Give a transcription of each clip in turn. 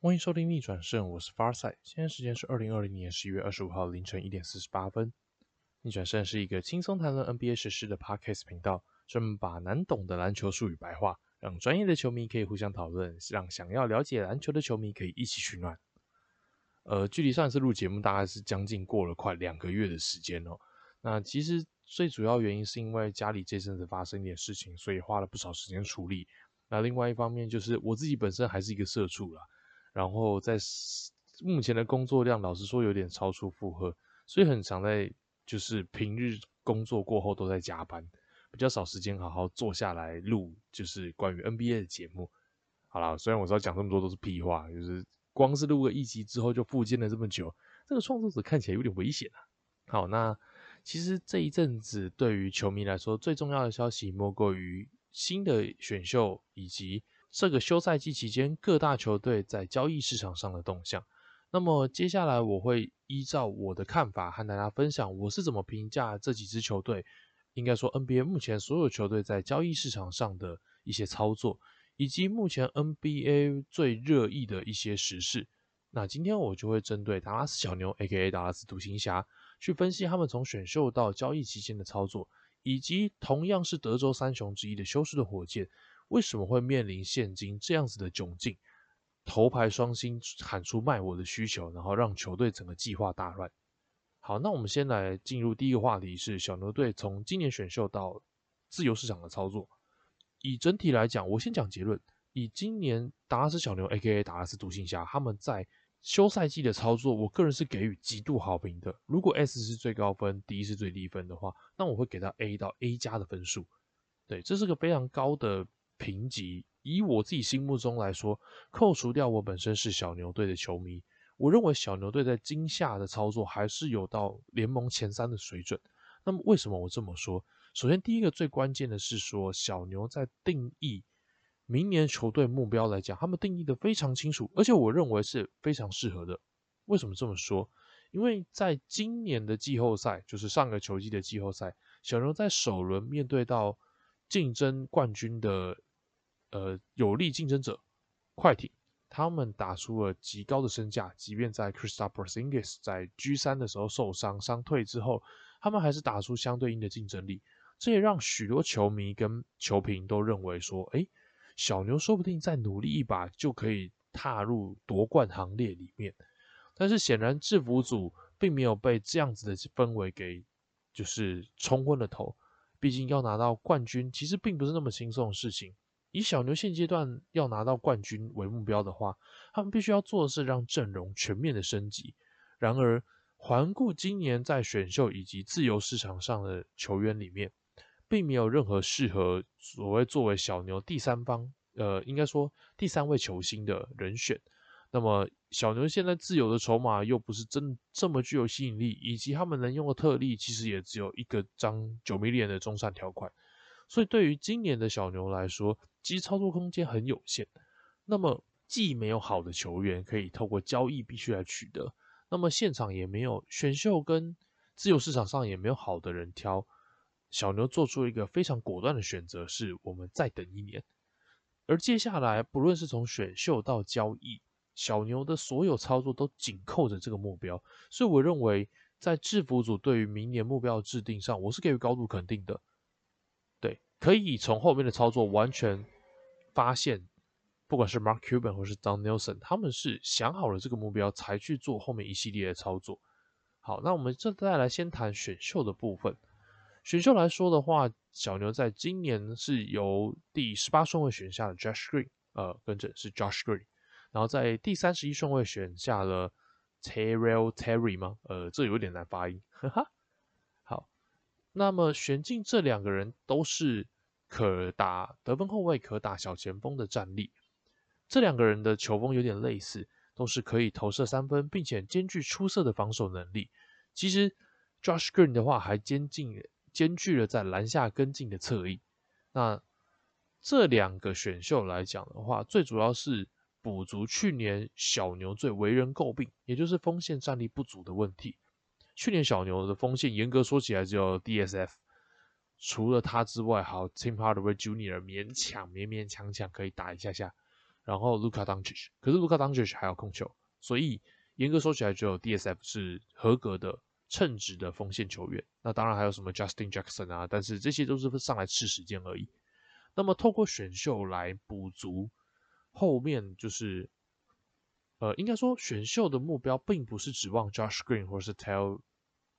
欢迎收听逆转胜，我是 Farside，现在时间是二零二零年十一月二十五号凌晨一点四十八分。逆转胜是一个轻松谈论 NBA 实事的 Podcast 频道，专门把难懂的篮球术语白话，让专业的球迷可以互相讨论，让想要了解篮球的球迷可以一起取暖。呃，距离上一次录节目大概是将近过了快两个月的时间哦。那其实最主要原因是因为家里这阵子发生一点事情，所以花了不少时间处理。那另外一方面就是我自己本身还是一个社畜啦，然后在目前的工作量，老实说有点超出负荷，所以很常在就是平日工作过后都在加班，比较少时间好好坐下来录就是关于 NBA 的节目。好了，虽然我知道讲这么多都是屁话，就是。光是录个一集之后就复健了这么久，这个创作者看起来有点危险啊。好，那其实这一阵子对于球迷来说最重要的消息，莫过于新的选秀以及这个休赛季期间各大球队在交易市场上的动向。那么接下来我会依照我的看法和大家分享，我是怎么评价这几支球队，应该说 NBA 目前所有球队在交易市场上的一些操作。以及目前 NBA 最热议的一些时事，那今天我就会针对达拉斯小牛 （A.K.A. 达拉斯独行侠）去分析他们从选秀到交易期间的操作，以及同样是德州三雄之一的休斯顿火箭为什么会面临现今这样子的窘境，头牌双星喊出卖我的需求，然后让球队整个计划大乱。好，那我们先来进入第一个话题，是小牛队从今年选秀到自由市场的操作。以整体来讲，我先讲结论。以今年达拉斯小牛 （A.K.A. 达拉斯独行侠）他们在休赛季的操作，我个人是给予极度好评的。如果 S 是最高分，D 是最低分的话，那我会给到 A 到 A 加的分数。对，这是个非常高的评级。以我自己心目中来说，扣除掉我本身是小牛队的球迷，我认为小牛队在今夏的操作还是有到联盟前三的水准。那么为什么我这么说？首先，第一个最关键的是说，小牛在定义明年球队目标来讲，他们定义的非常清楚，而且我认为是非常适合的。为什么这么说？因为在今年的季后赛，就是上个球季的季后赛，小牛在首轮面对到竞争冠军的呃有力竞争者快艇，他们打出了极高的身价，即便在 Kristaps Porzingis 在 G 三的时候受伤伤退之后，他们还是打出相对应的竞争力。这也让许多球迷跟球评都认为说，哎，小牛说不定再努力一把就可以踏入夺冠行列里面。但是显然制服组并没有被这样子的氛围给就是冲昏了头。毕竟要拿到冠军其实并不是那么轻松的事情。以小牛现阶段要拿到冠军为目标的话，他们必须要做的是让阵容全面的升级。然而环顾今年在选秀以及自由市场上的球员里面，并没有任何适合所谓作为小牛第三方，呃，应该说第三位球星的人选。那么小牛现在自由的筹码又不是真这么具有吸引力，以及他们能用的特例其实也只有一个张九米脸的中产条款，所以对于今年的小牛来说，其实操作空间很有限。那么既没有好的球员可以透过交易必须来取得，那么现场也没有选秀跟自由市场上也没有好的人挑。小牛做出一个非常果断的选择，是我们再等一年。而接下来，不论是从选秀到交易，小牛的所有操作都紧扣着这个目标。所以，我认为在制服组对于明年目标的制定上，我是给予高度肯定的。对，可以从后面的操作完全发现，不管是 Mark Cuban 或是 Don Nelson，他们是想好了这个目标才去做后面一系列的操作。好，那我们这再来先谈选秀的部分。选秀来说的话，小牛在今年是由第十八顺位选下了 Josh Green，呃，跟着是 Josh Green，然后在第三十一顺位选下了 Terrell Terry 吗？呃，这有点难发音，哈哈。好，那么选进这两个人都是可打得分后卫、可打小前锋的战力。这两个人的球风有点类似，都是可以投射三分，并且兼具出色的防守能力。其实 Josh Green 的话还兼进。兼具了在篮下跟进的侧翼，那这两个选秀来讲的话，最主要是补足去年小牛最为人诟病，也就是锋线战力不足的问题。去年小牛的锋线严格说起来只有 DSF，除了他之外，好 Tim Hardaway Jr. 勉强勉勉强强可以打一下下，然后 Luka Doncic，可是 Luka Doncic 还要控球，所以严格说起来，只有 DSF 是合格的称职的锋线球员。那当然还有什么 Justin Jackson 啊，但是这些都是上来吃时间而已。那么透过选秀来补足后面，就是呃，应该说选秀的目标并不是指望 Josh Green 或是 Tell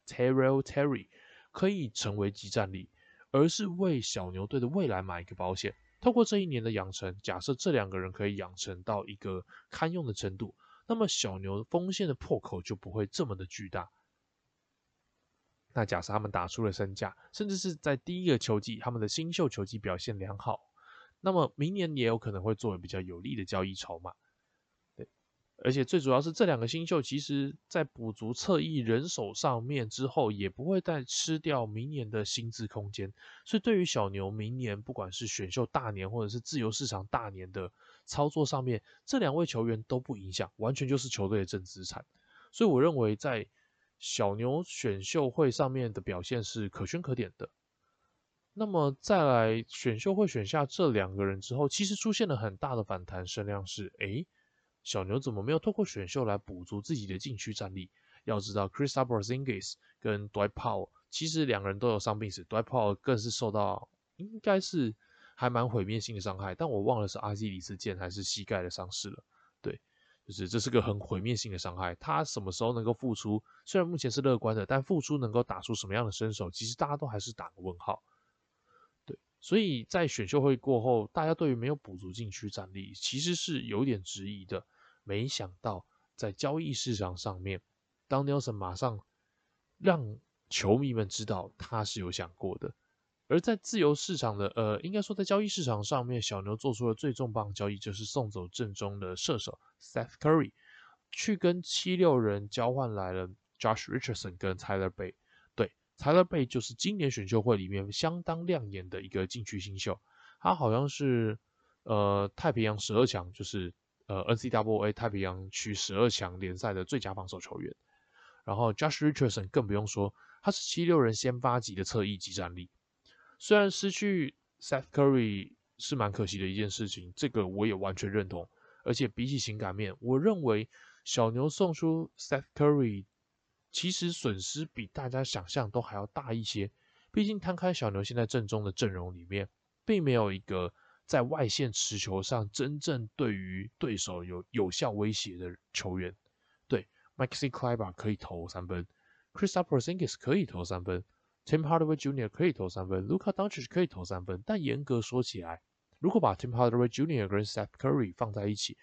Terrell Terry 可以成为集战力，而是为小牛队的未来买一个保险。透过这一年的养成，假设这两个人可以养成到一个堪用的程度，那么小牛锋线的破口就不会这么的巨大。那假设他们打出了身价，甚至是在第一个球季，他们的新秀球季表现良好，那么明年也有可能会作为比较有利的交易筹码。而且最主要是这两个新秀，其实在补足侧翼人手上面之后，也不会再吃掉明年的薪资空间。所以对于小牛明年不管是选秀大年或者是自由市场大年的操作上面，这两位球员都不影响，完全就是球队的正资产。所以我认为在。小牛选秀会上面的表现是可圈可点的。那么再来选秀会选下这两个人之后，其实出现了很大的反弹声量，是诶，小牛怎么没有透过选秀来补足自己的禁区战力？要知道，Christopher Zingis 跟 Dwight Powell 其实两个人都有伤病史，Dwight Powell 更是受到应该是还蛮毁灭性的伤害，但我忘了是阿基里斯腱还是膝盖的伤势了。对。就是这是个很毁灭性的伤害，他什么时候能够复出？虽然目前是乐观的，但复出能够打出什么样的身手，其实大家都还是打个问号。所以在选秀会过后，大家对于没有补足禁区战力，其实是有点质疑的。没想到在交易市场上面，当 Nelson 马上让球迷们知道他是有想过的。而在自由市场的，呃，应该说在交易市场上面，小牛做出了最重磅交易，就是送走正中的射手 Seth Curry，去跟七六人交换来了 Josh Richardson 跟 Tyler Bay。对，Tyler Bay 就是今年选秀会里面相当亮眼的一个禁区新秀，他好像是呃太平洋十二强，就是呃 NCAA 太平洋区十二强联赛的最佳防守球员。然后 Josh Richardson 更不用说，他是七六人先发级的侧翼级战力。虽然失去 Seth Curry 是蛮可惜的一件事情，这个我也完全认同。而且比起情感面，我认为小牛送出 Seth Curry，其实损失比大家想象都还要大一些。毕竟摊开小牛现在正中的阵容里面，并没有一个在外线持球上真正对于对手有有效威胁的球员。对，Maxi Kleber 可以投三分，Christopher Singis 可以投三分。Tim Hardaway Jr. 可以投三分，Luka Doncic 可以投三分，但严格说起来，如果把 Tim Hardaway Jr. 跟 Seth Curry 放在一起，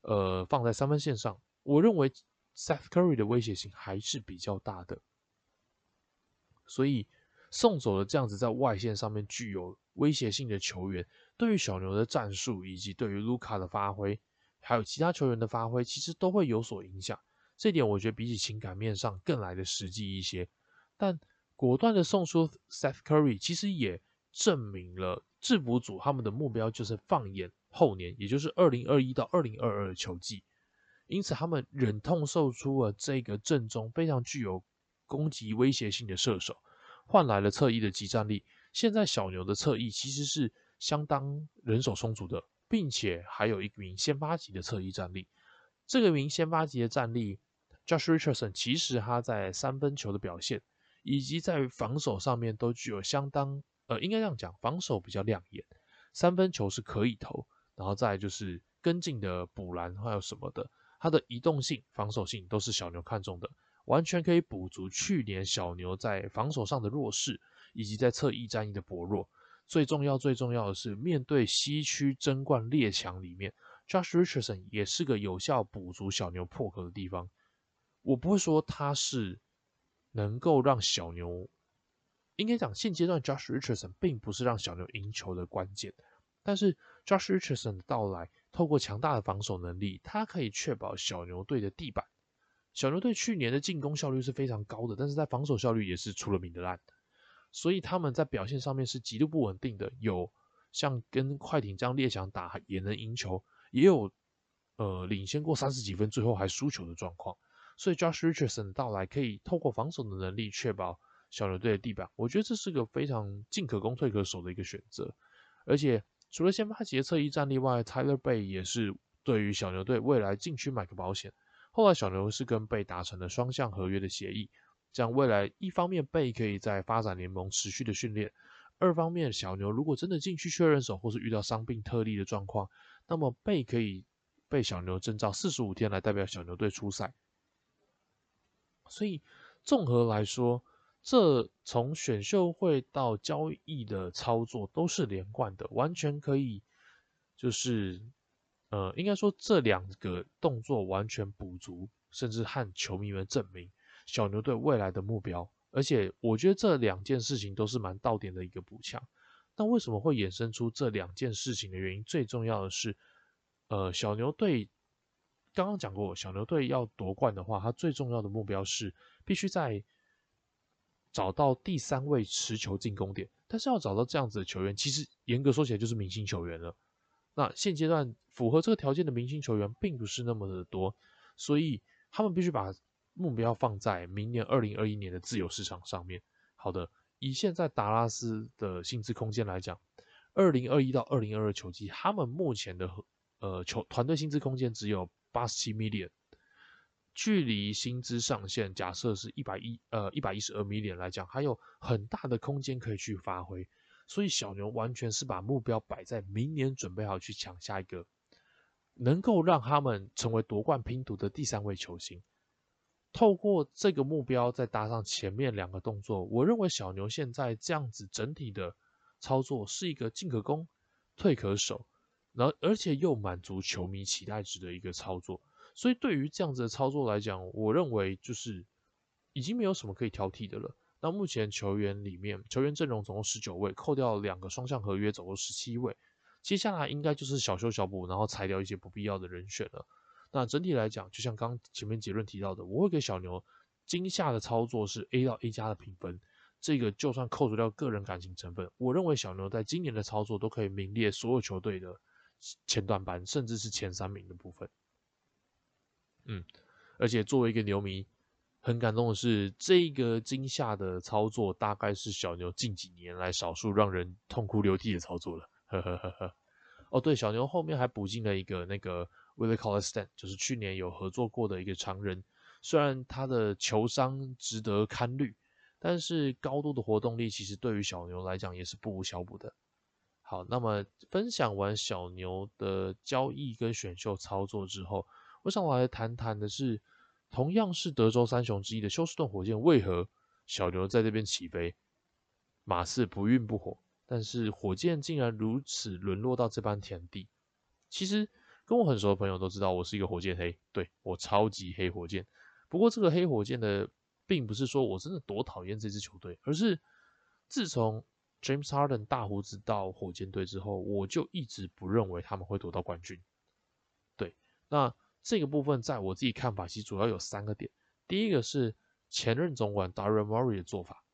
呃，放在三分线上，我认为 Seth Curry 的威胁性还是比较大的。所以送走了这样子在外线上面具有威胁性的球员，对于小牛的战术以及对于 Luka 的发挥，还有其他球员的发挥，其实都会有所影响。这点我觉得比起情感面上更来的实际一些，但。果断的送出 Seth Curry，其实也证明了制服组他们的目标就是放眼后年，也就是二零二一到二零二二球季。因此，他们忍痛售出了这个阵中非常具有攻击威胁性的射手，换来了侧翼的集战力。现在小牛的侧翼其实是相当人手充足的，并且还有一名先发级的侧翼战力。这个名先发级的战力，Josh Richardson，其实他在三分球的表现。以及在防守上面都具有相当，呃，应该这样讲，防守比较亮眼，三分球是可以投，然后再就是跟进的补篮还有什么的，它的移动性、防守性都是小牛看中的，完全可以补足去年小牛在防守上的弱势，以及在侧翼战役的薄弱。最重要、最重要的是，面对西区争冠列强里面，Josh Richardson 也是个有效补足小牛破口的地方。我不会说他是。能够让小牛，应该讲现阶段 Josh Richardson 并不是让小牛赢球的关键，但是 Josh Richardson 的到来，透过强大的防守能力，他可以确保小牛队的地板。小牛队去年的进攻效率是非常高的，但是在防守效率也是出了名的烂，所以他们在表现上面是极度不稳定的。有像跟快艇这样列强打也能赢球，也有呃领先过三十几分，最后还输球的状况。所以 Josh Richardson 的到来可以透过防守的能力确保小牛队的地板，我觉得这是个非常进可攻退可守的一个选择。而且除了先发杰侧翼战力外，Tyler Bay 也是对于小牛队未来禁区买个保险。后来小牛是跟贝达成了双向合约的协议，这样未来一方面贝可以在发展联盟持续的训练，二方面小牛如果真的禁区确认手或是遇到伤病特例的状况，那么贝可以被小牛征召四十五天来代表小牛队出赛。所以综合来说，这从选秀会到交易的操作都是连贯的，完全可以，就是，呃，应该说这两个动作完全补足，甚至和球迷们证明小牛队未来的目标。而且我觉得这两件事情都是蛮到点的一个补强。那为什么会衍生出这两件事情的原因？最重要的是，呃，小牛队刚刚讲过，小牛队要夺冠的话，它最重要的目标是必须在。找到第三位持球进攻点，但是要找到这样子的球员，其实严格说起来就是明星球员了。那现阶段符合这个条件的明星球员并不是那么的多，所以他们必须把目标放在明年二零二一年的自由市场上面。好的，以现在达拉斯的薪资空间来讲，二零二一到二零二二球季，他们目前的呃球团队薪资空间只有八十七 million。距离薪资上限假设是一百一呃一百一十二 million 来讲，还有很大的空间可以去发挥，所以小牛完全是把目标摆在明年，准备好去抢下一个能够让他们成为夺冠拼图的第三位球星。透过这个目标，再搭上前面两个动作，我认为小牛现在这样子整体的操作是一个进可攻、退可守，然后而且又满足球迷期待值的一个操作。所以对于这样子的操作来讲，我认为就是已经没有什么可以挑剔的了。那目前球员里面，球员阵容总共十九位，扣掉两个双向合约，总共十七位。接下来应该就是小修小补，然后裁掉一些不必要的人选了。那整体来讲，就像刚前面结论提到的，我会给小牛今夏的操作是 A 到 A 加的评分。这个就算扣除掉个人感情成分，我认为小牛在今年的操作都可以名列所有球队的前段班，甚至是前三名的部分。嗯，而且作为一个牛迷，很感动的是，这个惊吓的操作大概是小牛近几年来少数让人痛哭流涕的操作了。呵呵呵呵。哦，对，小牛后面还补进了一个那个 Willie c o l l s t a n 就是去年有合作过的一个常人。虽然他的球商值得堪虑，但是高度的活动力其实对于小牛来讲也是不无小补的。好，那么分享完小牛的交易跟选秀操作之后。我想来谈谈的是，同样是德州三雄之一的休斯顿火箭，为何小牛在这边起飞，马刺不孕不火，但是火箭竟然如此沦落到这般田地。其实跟我很熟的朋友都知道，我是一个火箭黑，对我超级黑火箭。不过这个黑火箭的，并不是说我真的多讨厌这支球队，而是自从 James Harden 大胡子到火箭队之后，我就一直不认为他们会夺到冠军。对，那。这个部分在我自己看法，其实主要有三个点。第一个是前任总管 Daryl Morey 的做法，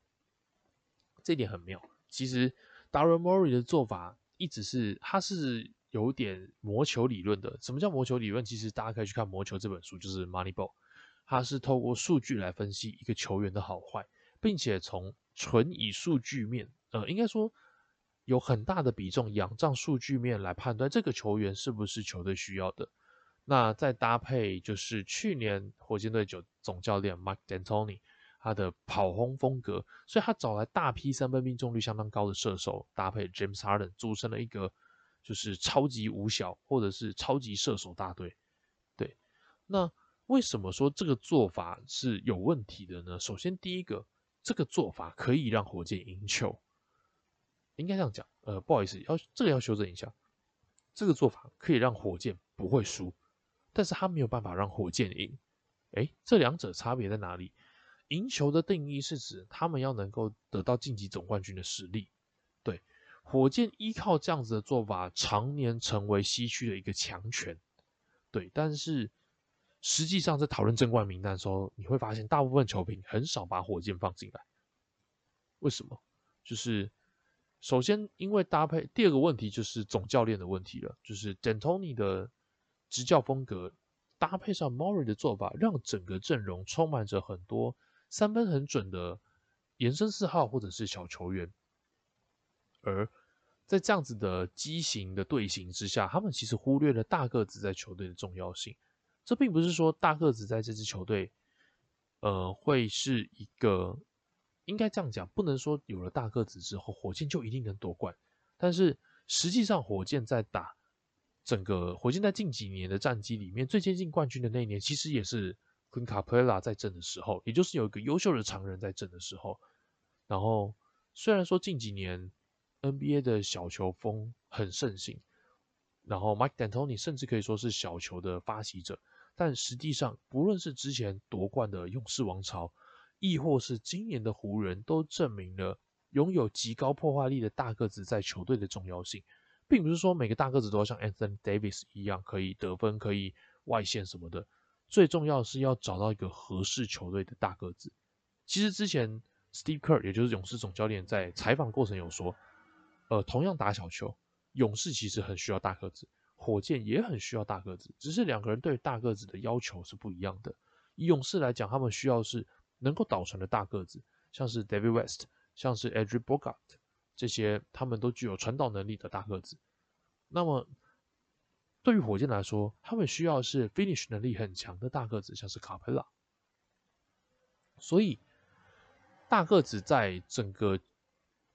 这点很妙。其实 Daryl Morey 的做法一直是，他是有点魔球理论的。什么叫魔球理论？其实大家可以去看《魔球》这本书，就是 Moneyball，他是透过数据来分析一个球员的好坏，并且从纯以数据面，呃，应该说有很大的比重仰仗数据面来判断这个球员是不是球队需要的。那再搭配就是去年火箭队总总教练 Mike D'Antoni 他的跑轰风格，所以他找来大批三分命中率相当高的射手，搭配 James Harden 组成了一个就是超级五小或者是超级射手大队。对，那为什么说这个做法是有问题的呢？首先第一个，这个做法可以让火箭赢球，应该这样讲，呃，不好意思，要这个要修正一下，这个做法可以让火箭不会输。但是他没有办法让火箭赢，哎，这两者差别在哪里？赢球的定义是指他们要能够得到晋级总冠军的实力。对，火箭依靠这样子的做法，常年成为西区的一个强权。对，但是实际上在讨论争冠名单的时候，你会发现大部分球评很少把火箭放进来。为什么？就是首先因为搭配，第二个问题就是总教练的问题了，就是 D'Antoni 的。执教风格搭配上 Mori 的做法，让整个阵容充满着很多三分很准的延伸四号或者是小球员。而在这样子的畸形的队形之下，他们其实忽略了大个子在球队的重要性。这并不是说大个子在这支球队，呃，会是一个应该这样讲，不能说有了大个子之后，火箭就一定能夺冠。但是实际上，火箭在打整个火箭在近几年的战绩里面最接近冠军的那一年，其实也是 Queen Capella 在阵的时候，也就是有一个优秀的常人在阵的时候。然后虽然说近几年 NBA 的小球风很盛行，然后 Mike D'Antoni 甚至可以说是小球的发起者，但实际上不论是之前夺冠的勇士王朝，亦或是今年的湖人，都证明了拥有极高破坏力的大个子在球队的重要性，并不是说每个大个子都要像 Anthony Davis 一样可以得分、可以外线什么的，最重要是要找到一个合适球队的大个子。其实之前 Steve Kerr 也就是勇士总教练在采访过程有说。呃，同样打小球，勇士其实很需要大个子，火箭也很需要大个子，只是两个人对大个子的要求是不一样的。以勇士来讲，他们需要是能够倒传的大个子，像是 David West，像是 Adrian Bogart 这些，他们都具有传导能力的大个子。那么对于火箭来说，他们需要是 finish 能力很强的大个子，像是卡佩拉。所以大个子在整个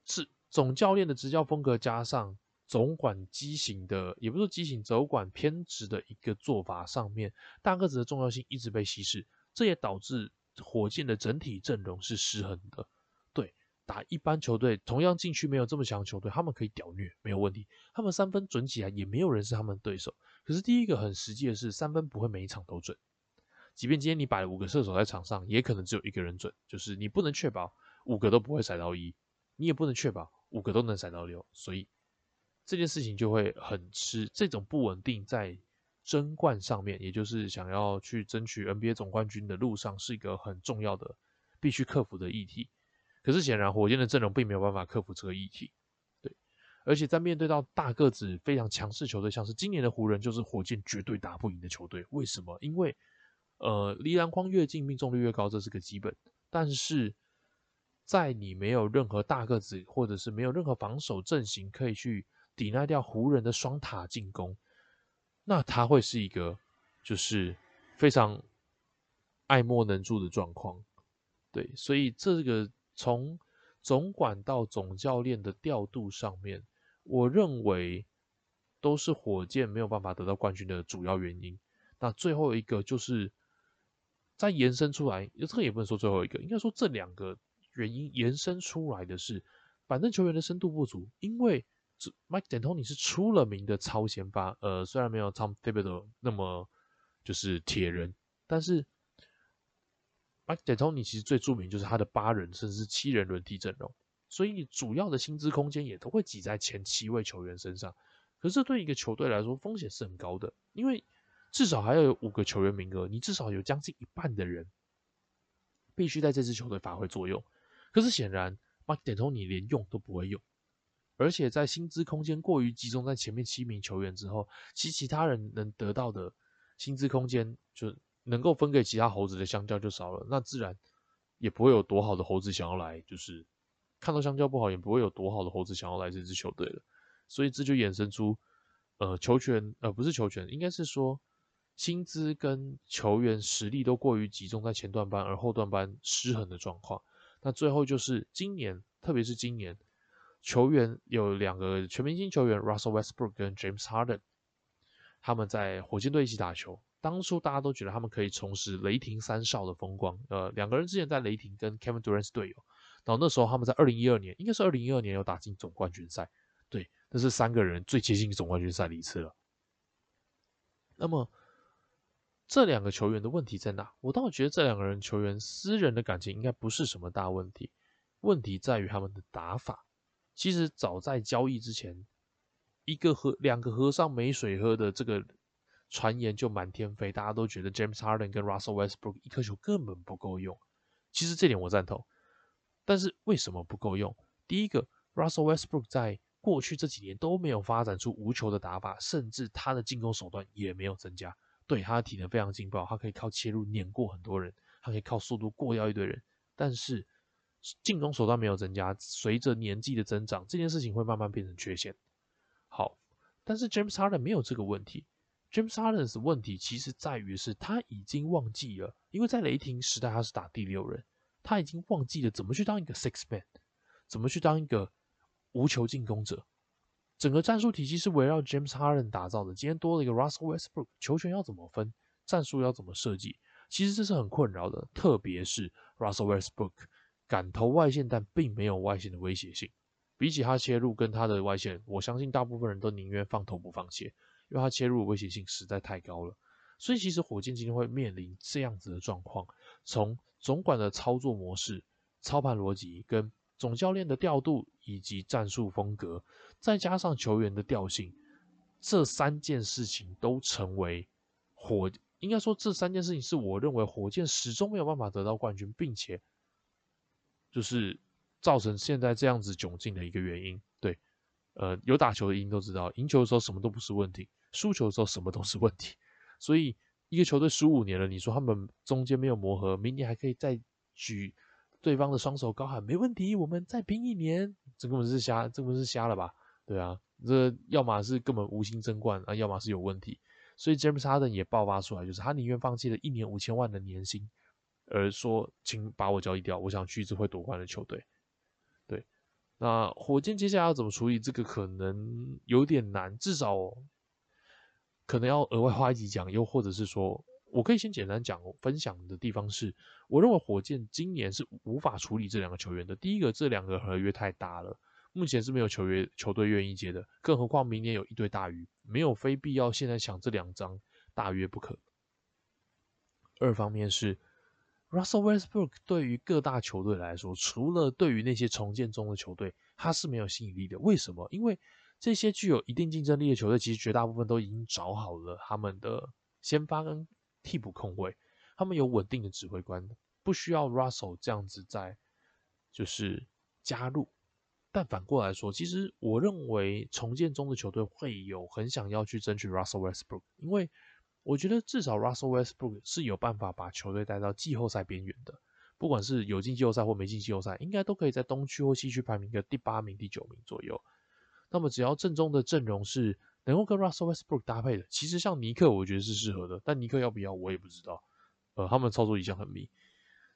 是。总教练的执教风格加上总管畸形的，也不是畸形，总管偏执的一个做法上面，大个子的重要性一直被稀释，这也导致火箭的整体阵容是失衡的。打一般球队，同样禁区没有这么强的球队，他们可以屌虐没有问题，他们三分准起来也没有人是他们的对手。可是第一个很实际的是，三分不会每一场都准，即便今天你摆了五个射手在场上，也可能只有一个人准，就是你不能确保五个都不会踩到一，你也不能确保。五个都能踩到六，所以这件事情就会很吃。这种不稳定在争冠上面，也就是想要去争取 NBA 总冠军的路上，是一个很重要的必须克服的议题。可是显然，火箭的阵容并没有办法克服这个议题。对，而且在面对到大个子非常强势球队，像是今年的湖人，就是火箭绝对打不赢的球队。为什么？因为呃，离篮筐越近，命中率越高，这是个基本。但是在你没有任何大个子，或者是没有任何防守阵型可以去抵赖掉湖人的双塔进攻，那他会是一个就是非常爱莫能助的状况。对，所以这个从总管到总教练的调度上面，我认为都是火箭没有办法得到冠军的主要原因。那最后一个就是再延伸出来，这个也不能说最后一个，应该说这两个。原因延伸出来的是，板凳球员的深度不足。因为 Mike D'Antoni 是出了名的超前发，呃，虽然没有 Tom Thibodeau 那么就是铁人，但是 Mike t o n i 其实最著名就是他的八人甚至七人轮替阵容，所以主要的薪资空间也都会挤在前七位球员身上。可是对一个球队来说，风险是很高的，因为至少还要有五个球员名额，你至少有将近一半的人必须在这支球队发挥作用。可是显然，Mike D'Antoni 连用都不会用，而且在薪资空间过于集中在前面七名球员之后，其其他人能得到的薪资空间就能够分给其他猴子的香蕉就少了，那自然也不会有多好的猴子想要来，就是看到香蕉不好，也不会有多好的猴子想要来这支球队了。所以这就衍生出，呃，球权呃不是球权，应该是说薪资跟球员实力都过于集中在前段班，而后段班失衡的状况。那最后就是今年，特别是今年，球员有两个全明星球员，Russell Westbrook 跟 James Harden，他们在火箭队一起打球。当初大家都觉得他们可以重拾雷霆三少的风光。呃，两个人之前在雷霆跟 Kevin Durant 是队友，然后那时候他们在二零一二年，应该是二零一二年有打进总冠军赛。对，那是三个人最接近总冠军赛的一次了。那么。这两个球员的问题在哪？我倒觉得这两个人球员私人的感情应该不是什么大问题，问题在于他们的打法。其实早在交易之前，一个和两个和尚没水喝的这个传言就满天飞，大家都觉得 James Harden 跟 Russell Westbrook 一颗球根本不够用。其实这点我赞同，但是为什么不够用？第一个，Russell Westbrook 在过去这几年都没有发展出无球的打法，甚至他的进攻手段也没有增加。对他的体能非常劲爆，他可以靠切入碾过很多人，他可以靠速度过掉一堆人。但是进攻手段没有增加，随着年纪的增长，这件事情会慢慢变成缺陷。好，但是 James Harden 没有这个问题。James Harden 的问题其实在于是他已经忘记了，因为在雷霆时代他是打第六人，他已经忘记了怎么去当一个 six man，怎么去当一个无球进攻者。整个战术体系是围绕 James Harden 打造的。今天多了一个 Russell Westbrook，球权要怎么分，战术要怎么设计，其实这是很困扰的。特别是 Russell Westbrook 敢投外线，但并没有外线的威胁性。比起他切入跟他的外线，我相信大部分人都宁愿放投不放切。因为它切入的威胁性实在太高了，所以其实火箭今天会面临这样子的状况。从总管的操作模式、操盘逻辑、跟总教练的调度以及战术风格，再加上球员的调性，这三件事情都成为火。应该说，这三件事情是我认为火箭始终没有办法得到冠军，并且就是造成现在这样子窘境的一个原因。呃，有打球的赢都知道，赢球的时候什么都不是问题。输球的时候什么都是问题，所以一个球队十五年了，你说他们中间没有磨合，明年还可以再举对方的双手高喊没问题，我们再拼一年，这根本是瞎，这根本是瞎了吧？对啊，这要么是根本无心争冠啊，要么是有问题。所以 James Harden 也爆发出来，就是他宁愿放弃了一年五千万的年薪，而说请把我交易掉，我想去一支会夺冠的球队。那火箭接下来要怎么处理这个可能有点难，至少。可能要额外花一集讲，又或者是说，我可以先简单讲分享的地方是，我认为火箭今年是无法处理这两个球员的。第一个，这两个合约太大了，目前是没有球员球队愿意接的，更何况明年有一堆大鱼，没有非必要现在抢这两张大约不可。二方面是，Russell Westbrook 对于各大球队来说，除了对于那些重建中的球队，他是没有吸引力的。为什么？因为这些具有一定竞争力的球队，其实绝大部分都已经找好了他们的先发跟替补控卫，他们有稳定的指挥官，不需要 Russell 这样子在就是加入。但反过来说，其实我认为重建中的球队会有很想要去争取 Russell Westbrook，因为我觉得至少 Russell Westbrook 是有办法把球队带到季后赛边缘的，不管是有进季后赛或没进季后赛，应该都可以在东区或西区排名个第八名、第九名左右。那么只要正中的阵容是能够跟 Russell Westbrook 搭配的，其实像尼克，我觉得是适合的。但尼克要不要，我也不知道。呃，他们操作一向很密，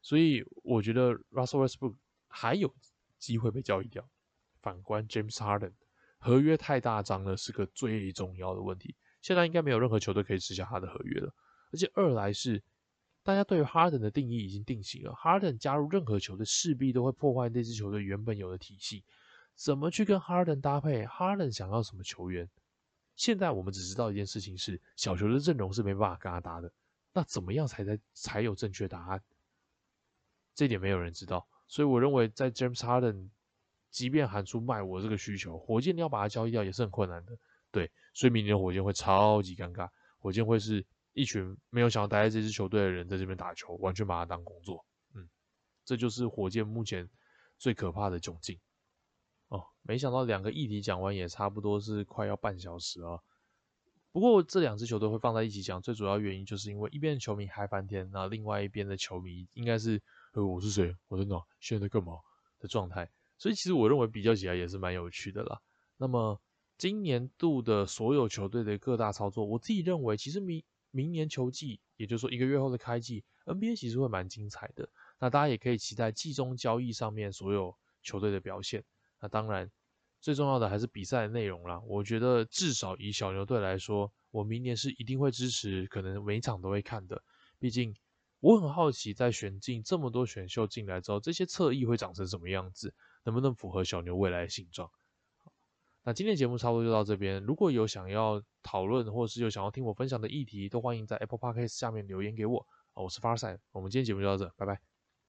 所以我觉得 Russell Westbrook 还有机会被交易掉。反观 James Harden，合约太大张了，是个最重要的问题。现在应该没有任何球队可以吃下他的合约了。而且二来是，大家对于 Harden 的定义已经定型了，Harden 加入任何球队，势必都会破坏那支球队原本有的体系。怎么去跟 Harden 搭配？Harden 想要什么球员？现在我们只知道一件事情是，小球的阵容是没办法跟他搭的。那怎么样才才才有正确答案？这点没有人知道。所以我认为，在 James Harden 即便喊出卖我这个需求，火箭要把他交易掉也是很困难的。对，所以明年的火箭会超级尴尬。火箭会是一群没有想要待在这支球队的人在这边打球，完全把它当工作。嗯，这就是火箭目前最可怕的窘境。哦，没想到两个议题讲完也差不多是快要半小时了。不过这两支球队会放在一起讲，最主要原因就是因为一边的球迷嗨翻天，那另外一边的球迷应该是呃我是谁，我在哪，现在在干嘛的状态。所以其实我认为比较起来也是蛮有趣的啦。那么今年度的所有球队的各大操作，我自己认为其实明明年球季，也就是说一个月后的开季，NBA 其实会蛮精彩的。那大家也可以期待季中交易上面所有球队的表现。那当然，最重要的还是比赛的内容啦。我觉得至少以小牛队来说，我明年是一定会支持，可能每场都会看的。毕竟我很好奇，在选进这么多选秀进来之后，这些侧翼会长成什么样子，能不能符合小牛未来的形状？那今天节目差不多就到这边。如果有想要讨论，或者是有想要听我分享的议题，都欢迎在 Apple Podcast 下面留言给我。我是 Farside，我们今天节目就到这，拜拜。